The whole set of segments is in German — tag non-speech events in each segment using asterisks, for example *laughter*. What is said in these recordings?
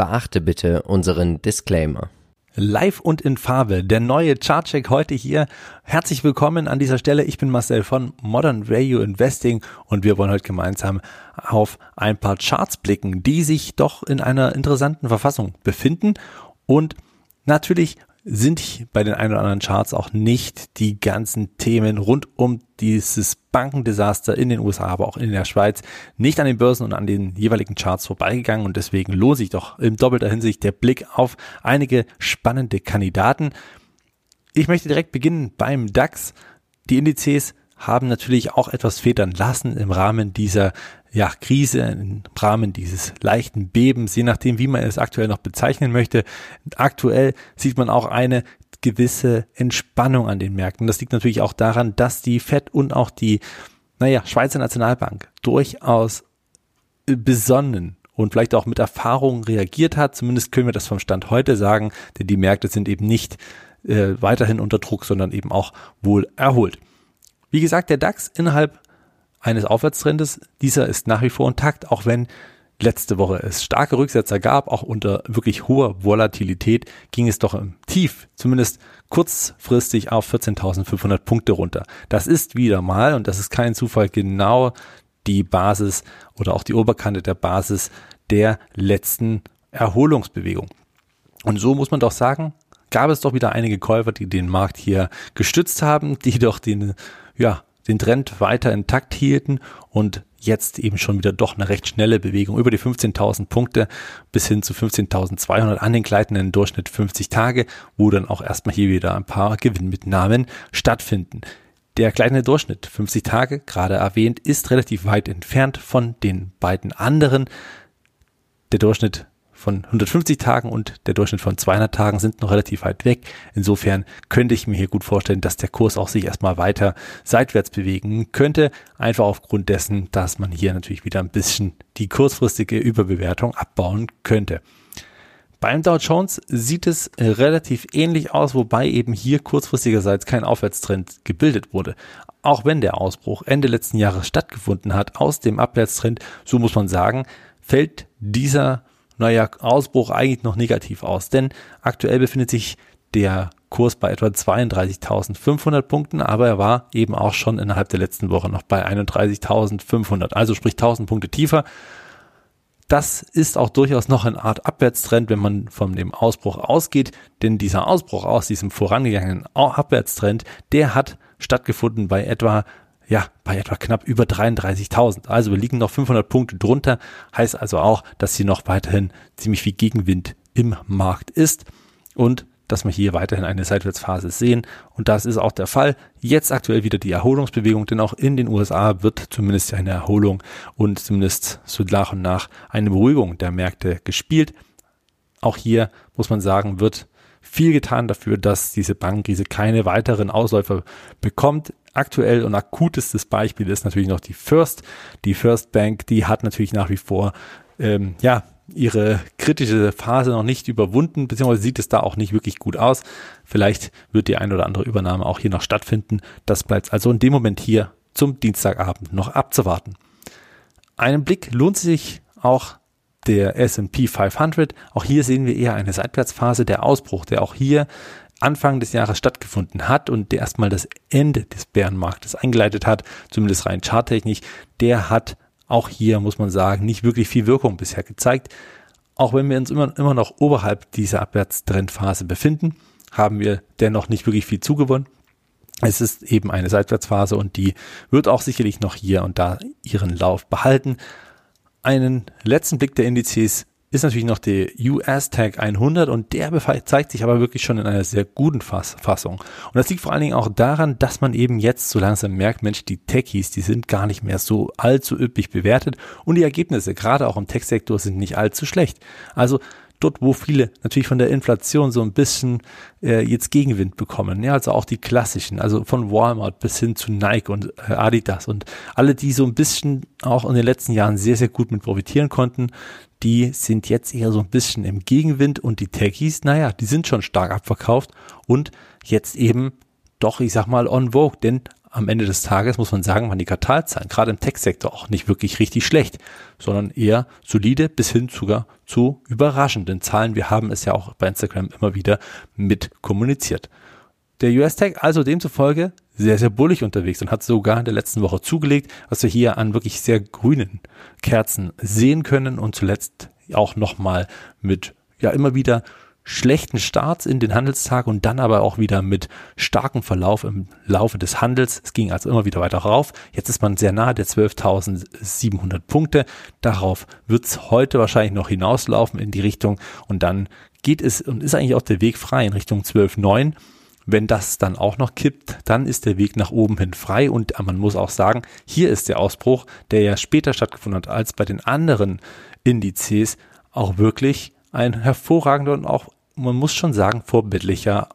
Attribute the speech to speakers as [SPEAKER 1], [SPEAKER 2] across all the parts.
[SPEAKER 1] Beachte bitte unseren Disclaimer.
[SPEAKER 2] Live und in Farbe, der neue Chartcheck heute hier. Herzlich willkommen an dieser Stelle. Ich bin Marcel von Modern Value Investing und wir wollen heute gemeinsam auf ein paar Charts blicken, die sich doch in einer interessanten Verfassung befinden und natürlich sind bei den ein oder anderen Charts auch nicht die ganzen Themen rund um dieses Bankendesaster in den USA, aber auch in der Schweiz nicht an den Börsen und an den jeweiligen Charts vorbeigegangen und deswegen lohnt sich doch in doppelter Hinsicht der Blick auf einige spannende Kandidaten. Ich möchte direkt beginnen beim DAX. Die Indizes haben natürlich auch etwas federn lassen im Rahmen dieser ja, Krise, im Rahmen dieses leichten Bebens, je nachdem, wie man es aktuell noch bezeichnen möchte. Aktuell sieht man auch eine gewisse Entspannung an den Märkten. Das liegt natürlich auch daran, dass die FED und auch die, naja, Schweizer Nationalbank durchaus besonnen und vielleicht auch mit Erfahrung reagiert hat. Zumindest können wir das vom Stand heute sagen, denn die Märkte sind eben nicht äh, weiterhin unter Druck, sondern eben auch wohl erholt. Wie gesagt, der DAX innerhalb eines Aufwärtstrendes, dieser ist nach wie vor intakt, auch wenn letzte Woche es starke Rücksetzer gab, auch unter wirklich hoher Volatilität ging es doch im Tief, zumindest kurzfristig auf 14.500 Punkte runter. Das ist wieder mal, und das ist kein Zufall, genau die Basis oder auch die Oberkante der Basis der letzten Erholungsbewegung. Und so muss man doch sagen, gab es doch wieder einige Käufer, die den Markt hier gestützt haben, die doch den, ja, den Trend weiter intakt hielten und jetzt eben schon wieder doch eine recht schnelle Bewegung über die 15.000 Punkte bis hin zu 15.200 an den gleitenden Durchschnitt 50 Tage, wo dann auch erstmal hier wieder ein paar Gewinnmitnahmen stattfinden. Der kleine Durchschnitt 50 Tage, gerade erwähnt, ist relativ weit entfernt von den beiden anderen. Der Durchschnitt von 150 Tagen und der Durchschnitt von 200 Tagen sind noch relativ weit weg. Insofern könnte ich mir hier gut vorstellen, dass der Kurs auch sich erstmal weiter seitwärts bewegen könnte. Einfach aufgrund dessen, dass man hier natürlich wieder ein bisschen die kurzfristige Überbewertung abbauen könnte. Beim Dow Jones sieht es relativ ähnlich aus, wobei eben hier kurzfristigerseits kein Aufwärtstrend gebildet wurde. Auch wenn der Ausbruch Ende letzten Jahres stattgefunden hat aus dem Abwärtstrend, so muss man sagen, fällt dieser naja, Ausbruch eigentlich noch negativ aus, denn aktuell befindet sich der Kurs bei etwa 32.500 Punkten, aber er war eben auch schon innerhalb der letzten Woche noch bei 31.500, also sprich 1000 Punkte tiefer. Das ist auch durchaus noch eine Art Abwärtstrend, wenn man von dem Ausbruch ausgeht, denn dieser Ausbruch aus diesem vorangegangenen Abwärtstrend, der hat stattgefunden bei etwa ja, bei etwa knapp über 33.000. Also wir liegen noch 500 Punkte drunter. Heißt also auch, dass hier noch weiterhin ziemlich viel Gegenwind im Markt ist und dass wir hier weiterhin eine Seitwärtsphase sehen. Und das ist auch der Fall. Jetzt aktuell wieder die Erholungsbewegung, denn auch in den USA wird zumindest eine Erholung und zumindest so nach und nach eine Beruhigung der Märkte gespielt. Auch hier muss man sagen, wird viel getan dafür, dass diese Bankenkrise keine weiteren Ausläufer bekommt aktuell und akutestes Beispiel ist natürlich noch die First. Die First Bank, die hat natürlich nach wie vor ähm, ja ihre kritische Phase noch nicht überwunden, beziehungsweise sieht es da auch nicht wirklich gut aus. Vielleicht wird die ein oder andere Übernahme auch hier noch stattfinden. Das bleibt also in dem Moment hier zum Dienstagabend noch abzuwarten. Einen Blick lohnt sich auch der S&P 500. Auch hier sehen wir eher eine Seitwärtsphase, der Ausbruch, der auch hier Anfang des Jahres stattgefunden hat und der erstmal das Ende des Bärenmarktes eingeleitet hat, zumindest rein charttechnisch, der hat auch hier, muss man sagen, nicht wirklich viel Wirkung bisher gezeigt. Auch wenn wir uns immer, immer noch oberhalb dieser Abwärtstrendphase befinden, haben wir dennoch nicht wirklich viel zugewonnen. Es ist eben eine Seitwärtsphase und die wird auch sicherlich noch hier und da ihren Lauf behalten. Einen letzten Blick der Indizes ist natürlich noch der US Tag 100 und der zeigt sich aber wirklich schon in einer sehr guten Fass Fassung. Und das liegt vor allen Dingen auch daran, dass man eben jetzt so langsam merkt, Mensch, die Techies, die sind gar nicht mehr so allzu üppig bewertet und die Ergebnisse, gerade auch im Tech-Sektor, sind nicht allzu schlecht. Also dort, wo viele natürlich von der Inflation so ein bisschen äh, jetzt Gegenwind bekommen. Ja, also auch die klassischen, also von Walmart bis hin zu Nike und äh, Adidas und alle, die so ein bisschen auch in den letzten Jahren sehr, sehr gut mit profitieren konnten, die sind jetzt eher so ein bisschen im Gegenwind und die Techies, naja, die sind schon stark abverkauft und jetzt eben doch, ich sag mal, on vogue, denn am Ende des Tages muss man sagen, waren die Quartalzahlen gerade im Tech-Sektor auch nicht wirklich richtig schlecht, sondern eher solide bis hin sogar zu überraschenden Zahlen. Wir haben es ja auch bei Instagram immer wieder mit kommuniziert. Der US-Tech also demzufolge sehr, sehr bullig unterwegs und hat sogar in der letzten Woche zugelegt, was wir hier an wirklich sehr grünen Kerzen sehen können und zuletzt auch nochmal mit ja immer wieder schlechten Starts in den Handelstag und dann aber auch wieder mit starkem Verlauf im Laufe des Handels. Es ging also immer wieder weiter rauf. Jetzt ist man sehr nahe der 12.700 Punkte. Darauf wird es heute wahrscheinlich noch hinauslaufen in die Richtung und dann geht es und ist eigentlich auch der Weg frei in Richtung 12.9. Wenn das dann auch noch kippt, dann ist der Weg nach oben hin frei und man muss auch sagen, hier ist der Ausbruch, der ja später stattgefunden hat als bei den anderen Indizes, auch wirklich ein hervorragender und auch, man muss schon sagen, vorbildlicher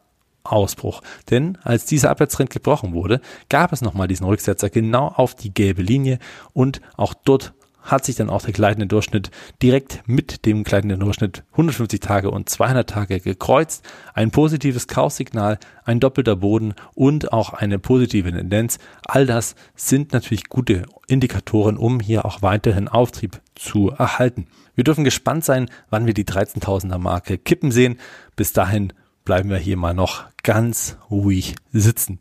[SPEAKER 2] Ausbruch. Denn als dieser Abwärtstrend gebrochen wurde, gab es nochmal diesen Rücksetzer genau auf die gelbe Linie und auch dort hat sich dann auch der gleitende Durchschnitt direkt mit dem gleitenden Durchschnitt 150 Tage und 200 Tage gekreuzt. Ein positives Kaufsignal, ein doppelter Boden und auch eine positive Tendenz. All das sind natürlich gute Indikatoren, um hier auch weiterhin Auftrieb zu erhalten. Wir dürfen gespannt sein, wann wir die 13.000er Marke kippen sehen. Bis dahin bleiben wir hier mal noch ganz ruhig sitzen.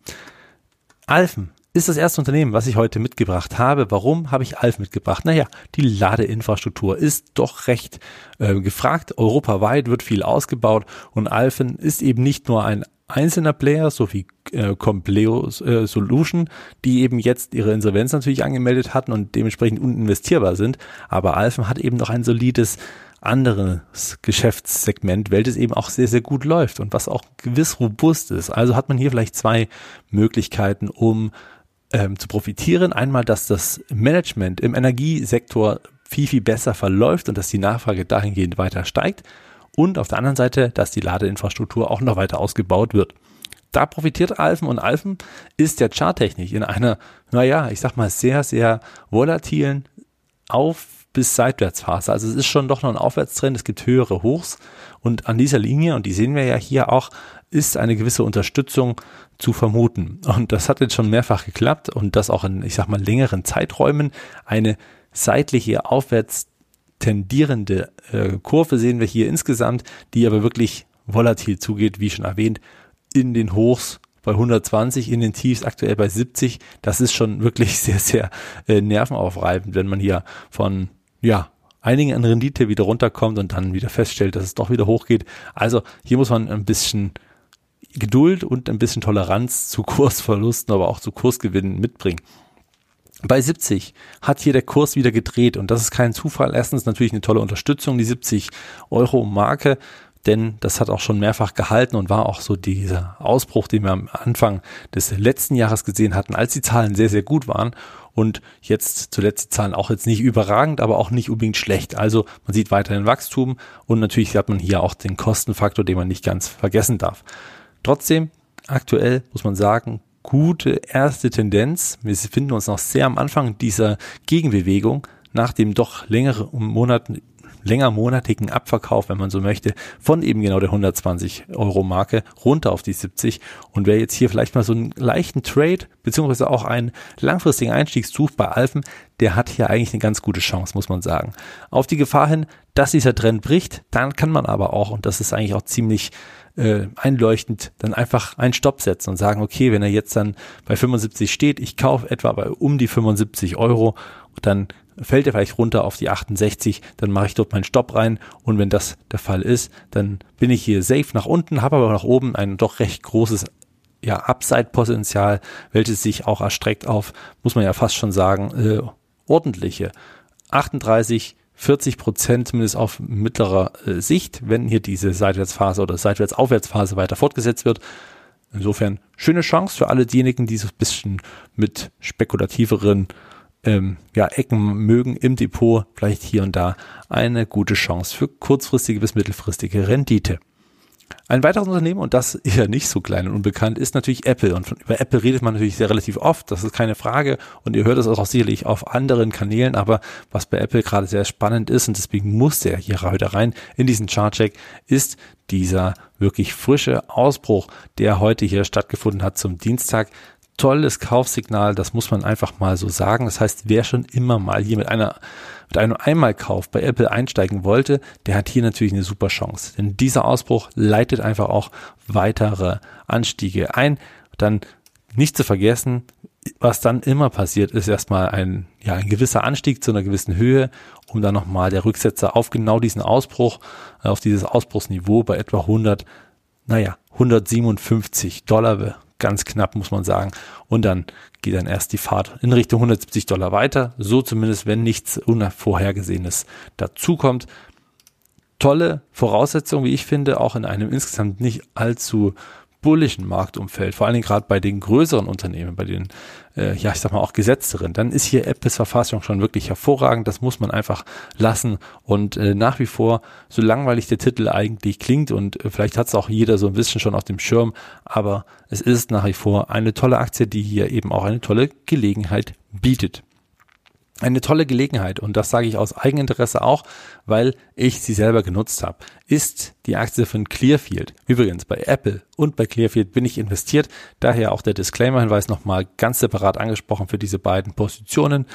[SPEAKER 2] Alfen ist das erste Unternehmen, was ich heute mitgebracht habe. Warum habe ich Alf mitgebracht? Naja, die Ladeinfrastruktur ist doch recht äh, gefragt. Europaweit wird viel ausgebaut und Alfen ist eben nicht nur ein einzelner Player, so wie äh, Compleo äh, Solution, die eben jetzt ihre Insolvenz natürlich angemeldet hatten und dementsprechend uninvestierbar sind. Aber Alfen hat eben noch ein solides anderes Geschäftssegment, welches eben auch sehr, sehr gut läuft und was auch gewiss robust ist. Also hat man hier vielleicht zwei Möglichkeiten, um ähm, zu profitieren. Einmal, dass das Management im Energiesektor viel, viel besser verläuft und dass die Nachfrage dahingehend weiter steigt. Und auf der anderen Seite, dass die Ladeinfrastruktur auch noch weiter ausgebaut wird. Da profitiert Alfen und Alfen ist ja charttechnisch in einer, naja, ich sag mal, sehr, sehr volatilen Auf- bis Seitwärtsphase. Also es ist schon doch noch ein Aufwärtstrend, es gibt höhere Hochs und an dieser Linie, und die sehen wir ja hier auch, ist eine gewisse Unterstützung zu vermuten. Und das hat jetzt schon mehrfach geklappt und das auch in, ich sag mal, längeren Zeiträumen. Eine seitliche aufwärts tendierende äh, Kurve sehen wir hier insgesamt, die aber wirklich volatil zugeht, wie schon erwähnt, in den Hochs bei 120, in den Tiefs aktuell bei 70. Das ist schon wirklich *laughs* sehr, sehr äh, nervenaufreibend, wenn man hier von, ja, einigen an Rendite wieder runterkommt und dann wieder feststellt, dass es doch wieder hochgeht. Also hier muss man ein bisschen Geduld und ein bisschen Toleranz zu *laughs* Kursverlusten, aber auch zu Kursgewinnen mitbringen. Bei 70 hat hier der Kurs wieder gedreht und das ist kein Zufall. Erstens natürlich eine tolle Unterstützung, die 70 Euro Marke, denn das hat auch schon mehrfach gehalten und war auch so dieser Ausbruch, den wir am Anfang des letzten Jahres gesehen hatten, als die Zahlen sehr, sehr gut waren und jetzt zuletzt die Zahlen auch jetzt nicht überragend, aber auch nicht unbedingt schlecht. Also man sieht weiterhin Wachstum und natürlich hat man hier auch den Kostenfaktor, den man nicht ganz vergessen darf. Trotzdem, aktuell muss man sagen, gute erste Tendenz. Wir befinden uns noch sehr am Anfang dieser Gegenbewegung nach dem doch längeren Monaten länger monatigen Abverkauf, wenn man so möchte, von eben genau der 120 Euro Marke runter auf die 70. Und wer jetzt hier vielleicht mal so einen leichten Trade beziehungsweise auch einen langfristigen Einstieg sucht bei Alphen, der hat hier eigentlich eine ganz gute Chance, muss man sagen. Auf die Gefahr hin, dass dieser Trend bricht, dann kann man aber auch, und das ist eigentlich auch ziemlich äh, einleuchtend, dann einfach einen Stopp setzen und sagen, okay, wenn er jetzt dann bei 75 steht, ich kaufe etwa bei um die 75 Euro, dann fällt er vielleicht runter auf die 68, dann mache ich dort meinen Stopp rein und wenn das der Fall ist, dann bin ich hier safe nach unten, habe aber nach oben ein doch recht großes ja, Upside-Potenzial, welches sich auch erstreckt auf, muss man ja fast schon sagen, äh, ordentliche 38, 40 Prozent zumindest auf mittlerer äh, Sicht, wenn hier diese Seitwärtsphase oder Seitwärtsaufwärtsphase weiter fortgesetzt wird. Insofern schöne Chance für alle diejenigen, die so ein bisschen mit spekulativeren ähm, ja, Ecken mögen im Depot, vielleicht hier und da eine gute Chance für kurzfristige bis mittelfristige Rendite. Ein weiteres Unternehmen, und das eher nicht so klein und unbekannt, ist natürlich Apple. Und von, über Apple redet man natürlich sehr relativ oft, das ist keine Frage. Und ihr hört es auch sicherlich auf anderen Kanälen. Aber was bei Apple gerade sehr spannend ist, und deswegen muss er hier heute rein in diesen Chartcheck, ist dieser wirklich frische Ausbruch, der heute hier stattgefunden hat zum Dienstag tolles Kaufsignal, das muss man einfach mal so sagen. Das heißt, wer schon immer mal hier mit einer mit einem Einmalkauf bei Apple einsteigen wollte, der hat hier natürlich eine super Chance. Denn dieser Ausbruch leitet einfach auch weitere Anstiege ein. Dann nicht zu vergessen, was dann immer passiert, ist erstmal ein, ja, ein gewisser Anstieg zu einer gewissen Höhe, um dann nochmal der Rücksetzer auf genau diesen Ausbruch, äh, auf dieses Ausbruchsniveau bei etwa 100, naja, 157 Dollar, ganz knapp muss man sagen. Und dann geht dann erst die Fahrt in Richtung 170 Dollar weiter, so zumindest, wenn nichts Unvorhergesehenes dazukommt. Tolle Voraussetzung, wie ich finde, auch in einem insgesamt nicht allzu bullischen Marktumfeld, vor allen Dingen gerade bei den größeren Unternehmen, bei den, äh, ja, ich sag mal auch gesetzteren, dann ist hier Apples Verfassung schon wirklich hervorragend. Das muss man einfach lassen. Und äh, nach wie vor, so langweilig der Titel eigentlich klingt und äh, vielleicht hat es auch jeder so ein bisschen schon auf dem Schirm, aber es ist nach wie vor eine tolle Aktie, die hier eben auch eine tolle Gelegenheit bietet eine tolle Gelegenheit, und das sage ich aus Eigeninteresse auch, weil ich sie selber genutzt habe, ist die Aktie von Clearfield. Übrigens, bei Apple und bei Clearfield bin ich investiert, daher auch der Disclaimer-Hinweis nochmal ganz separat angesprochen für diese beiden Positionen.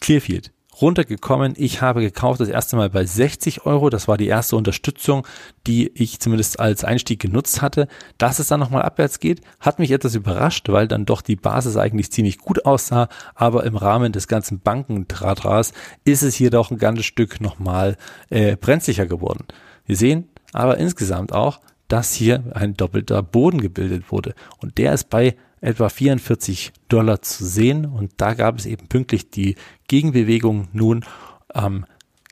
[SPEAKER 2] Clearfield runtergekommen. Ich habe gekauft das erste Mal bei 60 Euro. Das war die erste Unterstützung, die ich zumindest als Einstieg genutzt hatte. Dass es dann nochmal abwärts geht, hat mich etwas überrascht, weil dann doch die Basis eigentlich ziemlich gut aussah. Aber im Rahmen des ganzen Bankendrahtras ist es hier doch ein ganzes Stück nochmal äh, brenzlicher geworden. Wir sehen aber insgesamt auch, dass hier ein doppelter Boden gebildet wurde. Und der ist bei etwa 44 Dollar zu sehen. Und da gab es eben pünktlich die Gegenbewegung nun am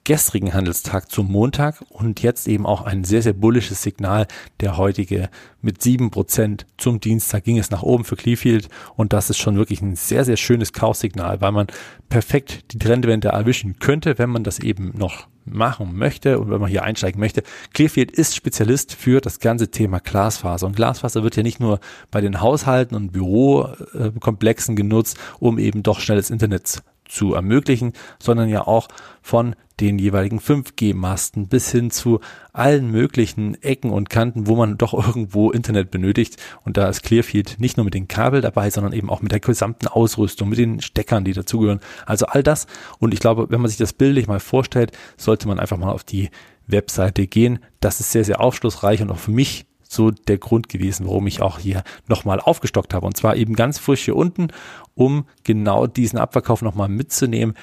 [SPEAKER 2] gestrigen Handelstag zum Montag und jetzt eben auch ein sehr, sehr bullisches Signal. Der heutige mit sieben Prozent zum Dienstag ging es nach oben für Clearfield und das ist schon wirklich ein sehr, sehr schönes Kaufsignal, weil man perfekt die Trendwende erwischen könnte, wenn man das eben noch machen möchte und wenn man hier einsteigen möchte. Clearfield ist Spezialist für das ganze Thema Glasfaser und Glasfaser wird ja nicht nur bei den Haushalten und Bürokomplexen genutzt, um eben doch schnelles Internet zu ermöglichen, sondern ja auch von den jeweiligen 5G-Masten bis hin zu allen möglichen Ecken und Kanten, wo man doch irgendwo Internet benötigt. Und da ist Clearfield nicht nur mit den Kabel dabei, sondern eben auch mit der gesamten Ausrüstung, mit den Steckern, die dazugehören. Also all das. Und ich glaube, wenn man sich das bildlich mal vorstellt, sollte man einfach mal auf die Webseite gehen. Das ist sehr, sehr aufschlussreich und auch für mich so der Grund gewesen, warum ich auch hier nochmal aufgestockt habe. Und zwar eben ganz frisch hier unten, um genau diesen Abverkauf nochmal mitzunehmen,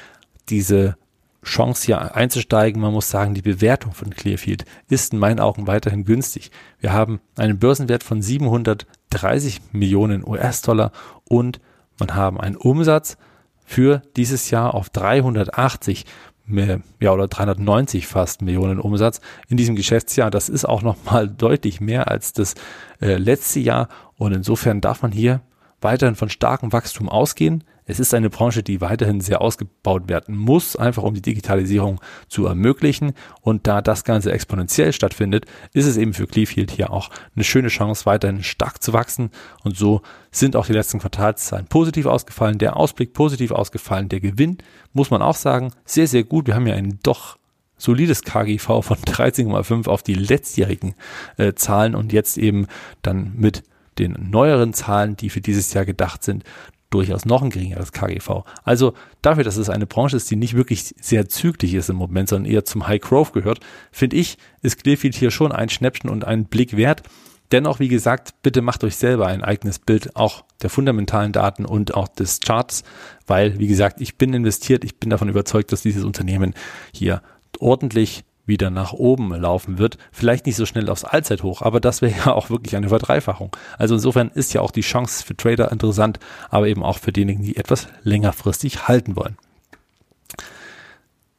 [SPEAKER 2] diese Chance hier einzusteigen. Man muss sagen, die Bewertung von Clearfield ist in meinen Augen weiterhin günstig. Wir haben einen Börsenwert von 730 Millionen US-Dollar und man haben einen Umsatz für dieses Jahr auf 380 mehr, ja, oder 390 fast Millionen Umsatz in diesem Geschäftsjahr. Das ist auch nochmal *laughs* deutlich mehr als das äh, letzte Jahr. Und insofern darf man hier weiterhin von starkem Wachstum ausgehen. Es ist eine Branche, die weiterhin sehr ausgebaut werden muss, einfach um die Digitalisierung zu ermöglichen. Und da das Ganze exponentiell stattfindet, ist es eben für Clearfield hier auch eine schöne Chance, weiterhin stark zu wachsen. Und so sind auch die letzten Quartalszahlen positiv ausgefallen, der Ausblick positiv ausgefallen, der Gewinn, muss man auch sagen, sehr, sehr gut. Wir haben ja einen doch solides KGV von 13,5 auf die letztjährigen äh, Zahlen und jetzt eben dann mit den neueren Zahlen, die für dieses Jahr gedacht sind, durchaus noch ein geringeres KGV. Also dafür, dass es eine Branche ist, die nicht wirklich sehr zügig ist im Moment, sondern eher zum High Growth gehört, finde ich, ist Clearfield hier schon ein Schnäppchen und ein Blick wert. Dennoch, wie gesagt, bitte macht euch selber ein eigenes Bild auch der fundamentalen Daten und auch des Charts, weil, wie gesagt, ich bin investiert, ich bin davon überzeugt, dass dieses Unternehmen hier ordentlich wieder nach oben laufen wird. Vielleicht nicht so schnell aufs Allzeithoch, aber das wäre *laughs* ja auch wirklich eine Verdreifachung. Also insofern ist ja auch die Chance für Trader interessant, aber eben auch für diejenigen, die etwas längerfristig halten wollen.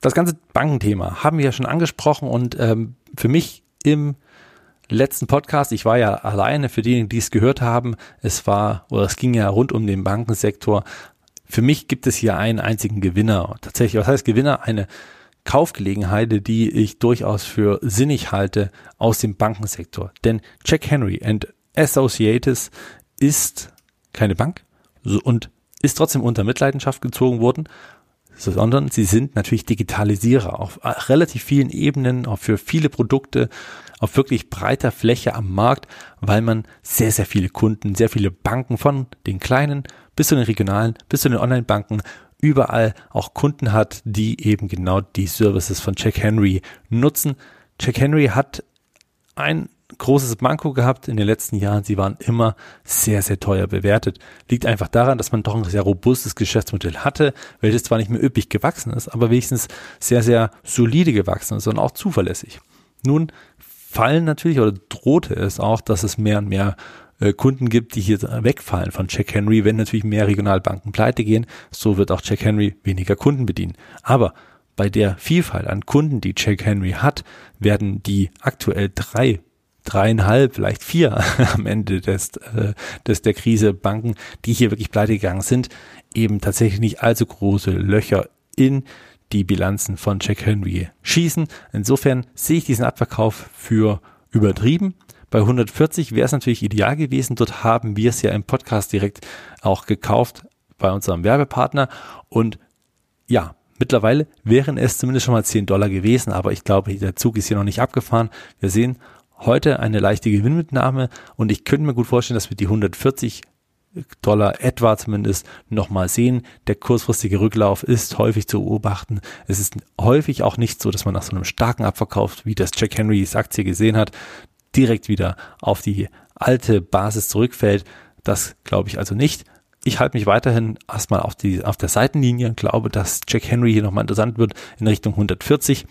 [SPEAKER 2] Das ganze Bankenthema haben wir ja schon angesprochen und ähm, für mich im letzten Podcast, ich war ja alleine für diejenigen, die es gehört haben, es war oder es ging ja rund um den Bankensektor. Für mich gibt es hier einen einzigen Gewinner. Tatsächlich, was heißt Gewinner? Eine Kaufgelegenheit, die ich durchaus für sinnig halte aus dem Bankensektor. Denn Jack Henry and Associates ist keine Bank und ist trotzdem unter Mitleidenschaft gezogen worden. sondern sie sind natürlich Digitalisierer auf relativ vielen Ebenen, auch für viele Produkte, auf wirklich breiter Fläche am Markt, weil man sehr, sehr viele Kunden, sehr viele Banken von den kleinen bis zu den regionalen, bis zu den Online-Banken überall auch Kunden hat, die eben genau die Services von Jack Henry nutzen. Jack Henry hat ein großes Manko gehabt in den letzten Jahren. Sie waren immer sehr, sehr teuer bewertet. Liegt einfach daran, dass man doch ein sehr robustes Geschäftsmodell hatte, welches zwar nicht mehr üppig gewachsen ist, aber wenigstens sehr, sehr solide gewachsen ist und auch zuverlässig. Nun fallen natürlich oder drohte es auch, dass es mehr und mehr äh, Kunden gibt, die hier wegfallen von Jack Henry, wenn natürlich mehr Regionalbanken pleite gehen, so wird auch Jack Henry weniger Kunden bedienen. Aber bei der Vielfalt an Kunden, die Jack Henry hat, werden die aktuell drei dreieinhalb, vielleicht vier *laughs* am Ende des, äh, des der Krise Banken, die hier wirklich pleite gegangen sind, eben tatsächlich nicht allzu große Löcher in die Bilanzen von Jack Henry schießen. Insofern sehe ich diesen Abverkauf für übertrieben. Bei 140 wäre es natürlich ideal gewesen. Dort haben wir es ja im Podcast direkt auch gekauft bei unserem Werbepartner. Und ja, mittlerweile wären es zumindest schon mal 10 Dollar gewesen. Aber ich glaube, der Zug ist hier noch nicht abgefahren. Wir sehen heute eine leichte Gewinnmitnahme und ich könnte mir gut vorstellen, dass wir die 140 Dollar etwa zumindest nochmal sehen. Der kurzfristige Rücklauf ist häufig zu beobachten. Es ist häufig auch nicht so, dass man nach so einem starken Abverkauf, wie das Jack Henrys Aktie gesehen hat, direkt wieder auf die alte Basis zurückfällt. Das glaube ich also nicht. Ich halte mich weiterhin erstmal auf die, auf der Seitenlinie und glaube, dass Jack Henry hier nochmal interessant wird in Richtung 140.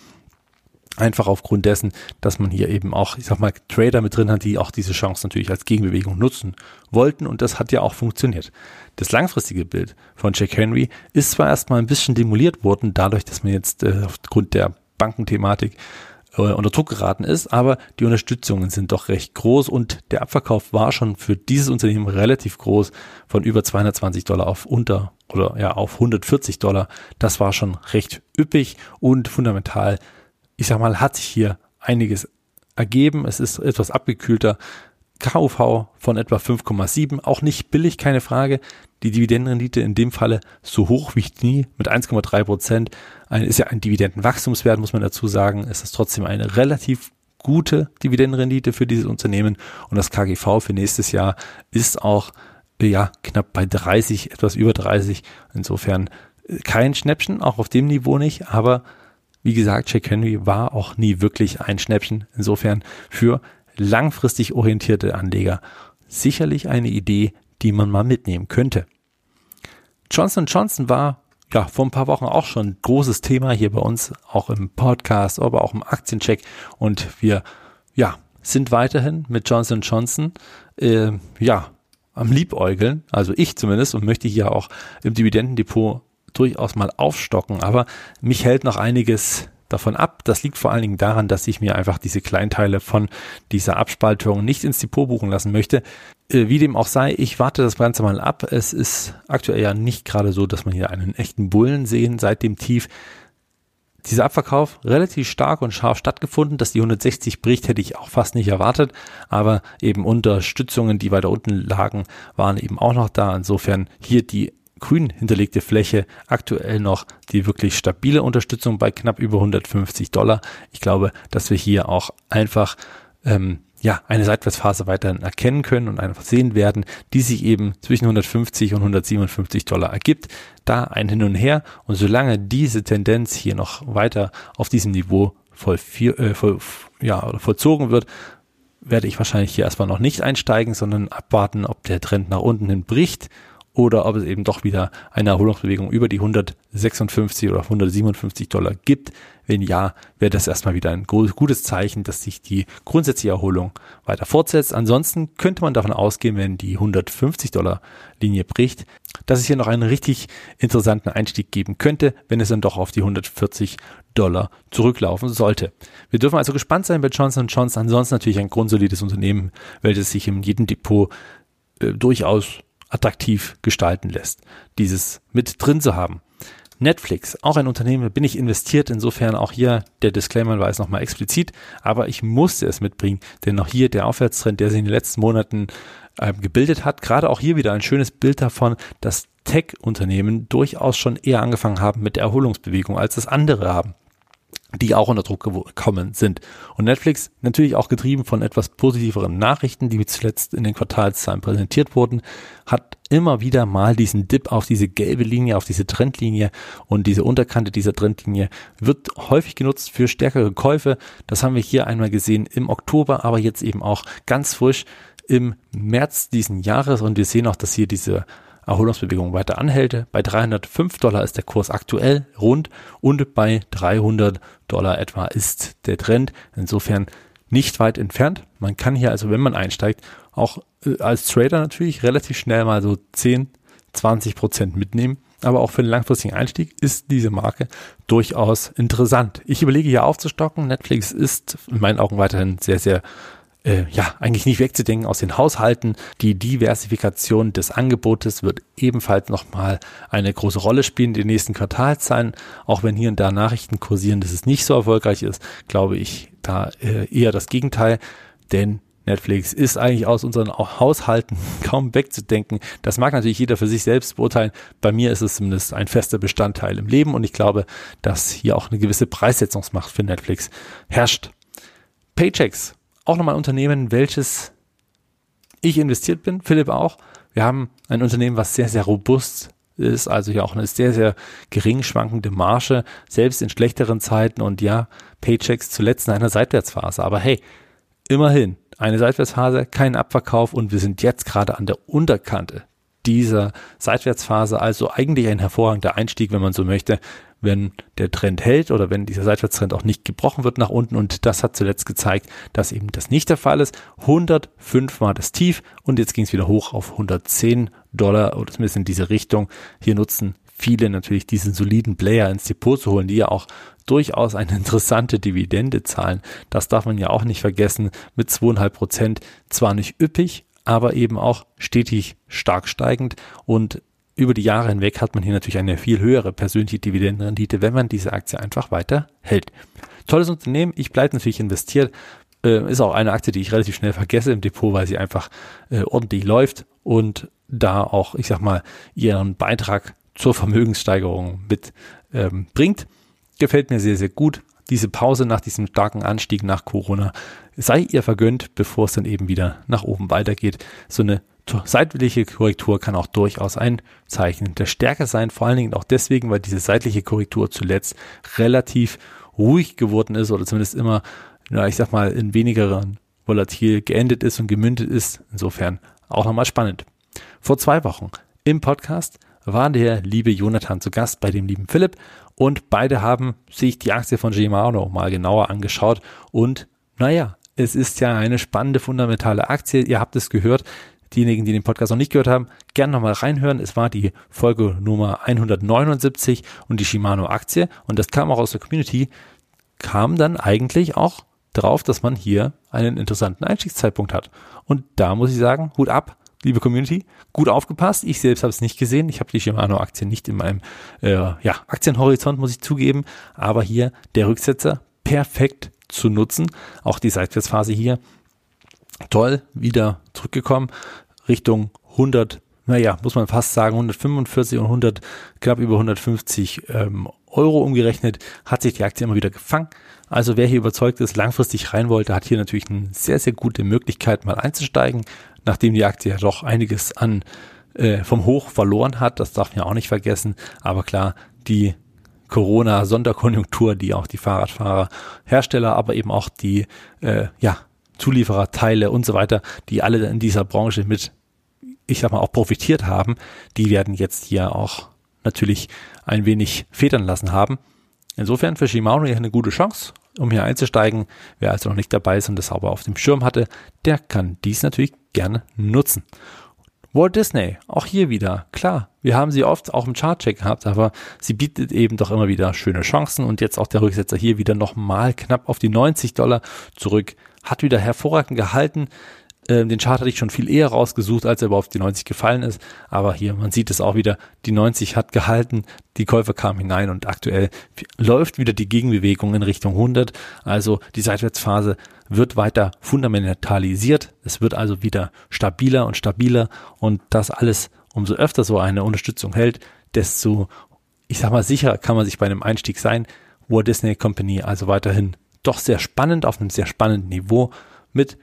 [SPEAKER 2] Einfach aufgrund dessen, dass man hier eben auch, ich sag mal, Trader mit drin hat, die auch diese Chance natürlich als Gegenbewegung nutzen wollten und das hat ja auch funktioniert. Das langfristige Bild von Jack Henry ist zwar erstmal ein bisschen demoliert worden, dadurch, dass man jetzt äh, aufgrund der Bankenthematik äh, unter Druck geraten ist, aber die Unterstützungen sind doch recht groß und der Abverkauf war schon für dieses Unternehmen relativ groß, von über 220 Dollar auf unter oder ja auf 140 Dollar. Das war schon recht üppig und fundamental ich sag mal, hat sich hier einiges ergeben. Es ist etwas abgekühlter. KUV von etwa 5,7, auch nicht billig, keine Frage. Die Dividendenrendite in dem Falle so hoch wie nie mit 1,3 Prozent. Ist ja ein Dividendenwachstumswert, muss man dazu sagen. Es ist trotzdem eine relativ gute Dividendenrendite für dieses Unternehmen und das KGV für nächstes Jahr ist auch ja knapp bei 30, etwas über 30. Insofern äh, kein Schnäppchen, auch auf dem Niveau nicht, aber wie gesagt, Jack Henry war auch nie wirklich ein Schnäppchen. Insofern für langfristig orientierte Anleger sicherlich eine Idee, die man mal mitnehmen könnte. Johnson Johnson war ja vor ein paar Wochen auch schon ein großes Thema hier bei uns, auch im Podcast, aber auch im Aktiencheck. Und wir ja sind weiterhin mit Johnson Johnson äh, ja am Liebäugeln, also ich zumindest, und möchte hier auch im Dividendendepot durchaus mal aufstocken, aber mich hält noch einiges davon ab. Das liegt vor allen Dingen daran, dass ich mir einfach diese Kleinteile von dieser Abspaltung nicht ins Depot buchen lassen möchte. Äh, wie dem auch sei, ich warte das Ganze mal ab. Es ist aktuell ja nicht gerade so, dass man hier einen echten Bullen sehen seit dem Tief. Dieser Abverkauf relativ stark und scharf stattgefunden, dass die 160 bricht, hätte ich auch fast nicht erwartet, aber eben Unterstützungen, die weiter unten lagen, waren eben auch noch da. Insofern hier die grün hinterlegte Fläche aktuell noch die wirklich stabile Unterstützung bei knapp über 150 Dollar. Ich glaube, dass wir hier auch einfach ähm, ja, eine Seitwärtsphase weiterhin erkennen können und einfach sehen werden, die sich eben zwischen 150 und 157 Dollar ergibt. Da ein Hin und Her und solange diese Tendenz hier noch weiter auf diesem Niveau voll, äh, voll, ja, vollzogen wird, werde ich wahrscheinlich hier erstmal noch nicht einsteigen, sondern abwarten, ob der Trend nach unten hin bricht oder ob es eben doch wieder eine Erholungsbewegung über die 156 oder 157 Dollar gibt. Wenn ja, wäre das erstmal wieder ein gutes Zeichen, dass sich die grundsätzliche Erholung weiter fortsetzt. Ansonsten könnte man davon ausgehen, wenn die 150 Dollar Linie bricht, dass es hier noch einen richtig interessanten Einstieg geben könnte, wenn es dann doch auf die 140 Dollar zurücklaufen sollte. Wir dürfen also gespannt sein bei Johnson Johnson. Ansonsten natürlich ein grundsolides Unternehmen, welches sich in jedem Depot äh, durchaus attraktiv gestalten lässt, dieses mit drin zu haben. Netflix, auch ein Unternehmen, bin ich investiert, insofern auch hier der Disclaimer war es nochmal explizit, aber ich musste es mitbringen, denn auch hier der Aufwärtstrend, der sich in den letzten Monaten äh, gebildet hat. Gerade auch hier wieder ein schönes Bild davon, dass Tech-Unternehmen durchaus schon eher angefangen haben mit der Erholungsbewegung, als das andere haben die auch unter Druck gekommen sind. Und Netflix natürlich auch getrieben von etwas positiveren Nachrichten, die zuletzt in den Quartalszahlen präsentiert wurden, hat immer wieder mal diesen Dip auf diese gelbe Linie, auf diese Trendlinie und diese Unterkante dieser Trendlinie wird häufig genutzt für stärkere Käufe. Das haben wir hier einmal gesehen im Oktober, aber jetzt eben auch ganz frisch im März diesen Jahres und wir sehen auch, dass hier diese Erholungsbewegung weiter anhält. Bei 305 Dollar ist der Kurs aktuell rund und bei 300 Dollar etwa ist der Trend. Insofern nicht weit entfernt. Man kann hier also, wenn man einsteigt, auch äh, als Trader natürlich relativ schnell mal so 10, 20 Prozent mitnehmen. Aber auch für den langfristigen Einstieg ist diese Marke durchaus interessant. Ich überlege hier aufzustocken. Netflix ist in meinen Augen weiterhin sehr, sehr äh, ja, eigentlich nicht wegzudenken aus den Haushalten. Die Diversifikation des Angebotes wird ebenfalls nochmal eine große Rolle spielen in den nächsten Quartalszahlen. Auch wenn hier und da Nachrichten kursieren, dass es nicht so erfolgreich ist, glaube ich da äh, eher das Gegenteil. Denn Netflix ist eigentlich aus unseren Haushalten *laughs* kaum wegzudenken. Das mag natürlich jeder für sich selbst beurteilen. Bei mir ist es zumindest ein fester Bestandteil im Leben und ich glaube, dass hier auch eine gewisse Preissetzungsmacht für Netflix herrscht. Paychecks auch nochmal ein Unternehmen, welches ich investiert bin, Philipp auch. Wir haben ein Unternehmen, was sehr, sehr robust ist, also ja auch eine sehr, sehr gering schwankende Marge, selbst in schlechteren Zeiten und ja, Paychecks zuletzt in einer Seitwärtsphase. Aber hey, immerhin, eine Seitwärtsphase, kein Abverkauf und wir sind jetzt gerade an der Unterkante dieser Seitwärtsphase, also eigentlich ein hervorragender Einstieg, wenn man so möchte, wenn der Trend hält oder wenn dieser Seitwärtstrend auch nicht gebrochen wird nach unten. Und das hat zuletzt gezeigt, dass eben das nicht der Fall ist. 105 war das Tief und jetzt ging es wieder hoch auf 110 Dollar oder zumindest in diese Richtung. Hier nutzen viele natürlich diesen soliden Player ins Depot zu holen, die ja auch durchaus eine interessante Dividende zahlen. Das darf man ja auch nicht vergessen. Mit zweieinhalb Prozent zwar nicht üppig, aber eben auch stetig stark steigend und über die Jahre hinweg hat man hier natürlich eine viel höhere persönliche Dividendenrendite, wenn man diese Aktie einfach weiter hält. Tolles Unternehmen, ich bleibe natürlich investiert. Äh, ist auch eine Aktie, die ich relativ schnell vergesse im Depot, weil sie einfach äh, ordentlich läuft und da auch, ich sag mal, ihren Beitrag zur Vermögenssteigerung mit ähm, bringt. Gefällt mir sehr, sehr gut. Diese Pause nach diesem starken Anstieg nach Corona sei ihr vergönnt, bevor es dann eben wieder nach oben weitergeht. So eine seitliche Korrektur kann auch durchaus ein Zeichen der Stärke sein, vor allen Dingen auch deswegen, weil diese seitliche Korrektur zuletzt relativ ruhig geworden ist oder zumindest immer, ja, ich sag mal, in wenigeren volatil geendet ist und gemündet ist. Insofern auch nochmal spannend. Vor zwei Wochen im Podcast war der liebe Jonathan zu Gast bei dem lieben Philipp und beide haben sich die Aktie von Shimano mal genauer angeschaut und naja, es ist ja eine spannende fundamentale Aktie. Ihr habt es gehört diejenigen, die den Podcast noch nicht gehört haben, gerne nochmal reinhören. Es war die Folge Nummer 179 und die Shimano Aktie und das kam auch aus der Community, kam dann eigentlich auch drauf, dass man hier einen interessanten Einstiegszeitpunkt hat. Und da muss ich sagen, Hut ab, liebe Community, gut aufgepasst. Ich selbst habe es nicht gesehen. Ich habe die Shimano-Aktie nicht in meinem äh, ja, Aktienhorizont, muss ich zugeben. Aber hier der Rücksetzer perfekt zu nutzen. Auch die Seitwärtsphase hier toll wieder zurückgekommen Richtung 100, naja, muss man fast sagen 145 und 100, knapp über 150 ähm, Euro umgerechnet, hat sich die Aktie immer wieder gefangen. Also wer hier überzeugt ist, langfristig rein wollte, hat hier natürlich eine sehr, sehr gute Möglichkeit mal einzusteigen, nachdem die Aktie ja doch einiges an äh, vom Hoch verloren hat. Das darf man ja auch nicht vergessen. Aber klar, die Corona-Sonderkonjunktur, die auch die Fahrradfahrer, Hersteller, aber eben auch die äh, ja, Zulieferer, Teile und so weiter, die alle in dieser Branche mit, ich sag mal, auch profitiert haben, die werden jetzt hier auch natürlich ein wenig federn lassen haben. Insofern für Shimano hier eine gute Chance, um hier einzusteigen. Wer also noch nicht dabei ist und das aber auf dem Schirm hatte, der kann dies natürlich gerne nutzen. Walt Disney, auch hier wieder, klar, wir haben sie oft auch im Chartcheck gehabt, aber sie bietet eben doch immer wieder schöne Chancen und jetzt auch der Rücksetzer hier wieder nochmal knapp auf die 90 Dollar zurück hat wieder hervorragend gehalten. Äh, den Chart hatte ich schon viel eher rausgesucht, als er überhaupt auf die 90 gefallen ist. Aber hier, man sieht es auch wieder, die 90 hat gehalten, die Käufer kamen hinein und aktuell läuft wieder die Gegenbewegung in Richtung 100. Also die Seitwärtsphase wird weiter fundamentalisiert. Es wird also wieder stabiler und stabiler und das alles umso öfter so eine Unterstützung hält, desto, ich sag mal, sicher kann man sich bei einem Einstieg sein. Walt Disney Company also weiterhin doch sehr spannend auf einem sehr spannenden Niveau mit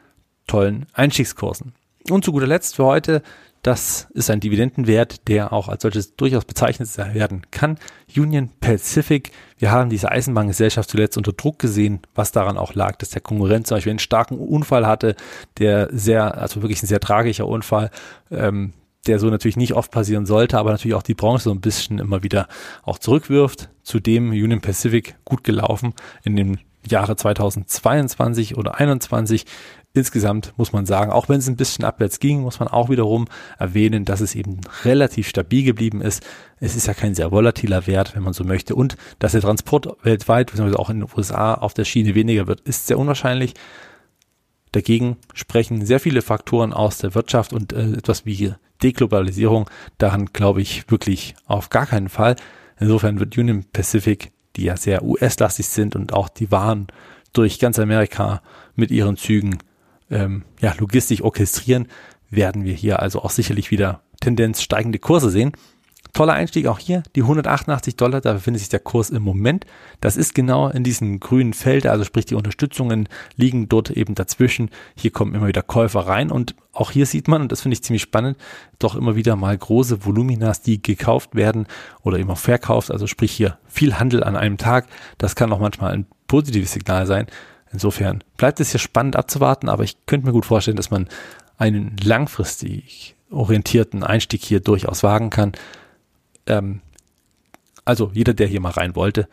[SPEAKER 2] tollen Einstiegskursen. Und zu guter Letzt für heute, das ist ein Dividendenwert, der auch als solches durchaus bezeichnet werden kann. Union Pacific. Wir haben diese Eisenbahngesellschaft zuletzt unter Druck gesehen, was daran auch lag, dass der Konkurrent zum Beispiel einen starken Unfall hatte, der sehr, also wirklich ein sehr tragischer Unfall, ähm, der so natürlich nicht oft passieren sollte, aber natürlich auch die Branche so ein bisschen immer wieder auch zurückwirft. Zudem Union Pacific gut gelaufen in dem Jahre 2022 oder 2021 insgesamt muss man sagen, auch wenn es ein bisschen abwärts ging, muss man auch wiederum erwähnen, dass es eben relativ stabil geblieben ist. Es ist ja kein sehr volatiler Wert, wenn man so möchte. Und dass der Transport weltweit, beziehungsweise auch in den USA auf der Schiene weniger wird, ist sehr unwahrscheinlich. Dagegen sprechen sehr viele Faktoren aus der Wirtschaft und äh, etwas wie Deglobalisierung daran glaube ich wirklich auf gar keinen Fall. Insofern wird Union Pacific, die ja sehr US-lastig sind und auch die Waren durch ganz Amerika mit ihren Zügen ähm, ja, logistisch orchestrieren, werden wir hier also auch sicherlich wieder Tendenz steigende Kurse sehen. Toller Einstieg auch hier, die 188 Dollar, da befindet sich der Kurs im Moment. Das ist genau in diesem grünen Feld, also sprich die Unterstützungen liegen dort eben dazwischen. Hier kommen immer wieder Käufer rein und auch hier sieht man, und das finde ich ziemlich spannend, doch immer wieder mal große Voluminas, die gekauft werden oder immer verkauft, also sprich hier viel Handel an einem Tag. Das kann auch manchmal ein positives Signal sein. Insofern bleibt es hier spannend abzuwarten, aber ich könnte mir gut vorstellen, dass man einen langfristig orientierten Einstieg hier durchaus wagen kann. Ähm, also jeder, der hier mal rein wollte,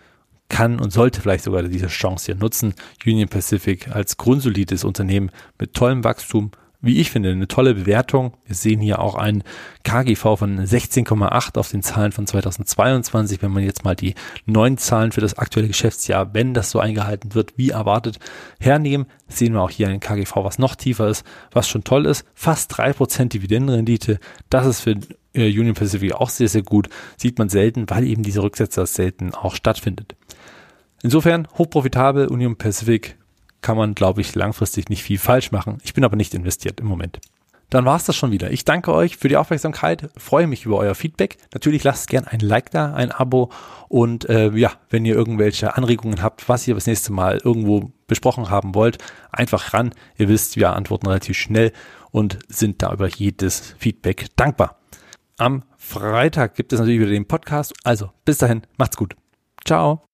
[SPEAKER 2] kann und sollte vielleicht sogar diese Chance hier nutzen. Union Pacific als grundsolides Unternehmen mit tollem Wachstum, wie ich finde, eine tolle Bewertung. Wir sehen hier auch ein KGV von 16,8 auf den Zahlen von 2022. Wenn man jetzt mal die neuen Zahlen für das aktuelle Geschäftsjahr, wenn das so eingehalten wird, wie erwartet, hernehmen, sehen wir auch hier ein KGV, was noch tiefer ist, was schon toll ist. Fast drei Prozent Dividendenrendite. Das ist für äh, Union Pacific auch sehr, sehr gut. Sieht man selten, weil eben diese Rücksetzer selten auch stattfindet. Insofern hochprofitabel Union Pacific kann man, glaube ich, langfristig nicht viel falsch machen. Ich bin aber nicht investiert im Moment. Dann war es das schon wieder. Ich danke euch für die Aufmerksamkeit, freue mich über euer Feedback. Natürlich lasst gerne ein Like da, ein Abo und äh, ja, wenn ihr irgendwelche Anregungen habt, was ihr das nächste Mal irgendwo besprochen haben wollt, einfach ran. Ihr wisst, wir antworten relativ schnell und sind da über jedes Feedback dankbar. Am Freitag gibt es natürlich wieder den Podcast. Also bis dahin, macht's gut. Ciao.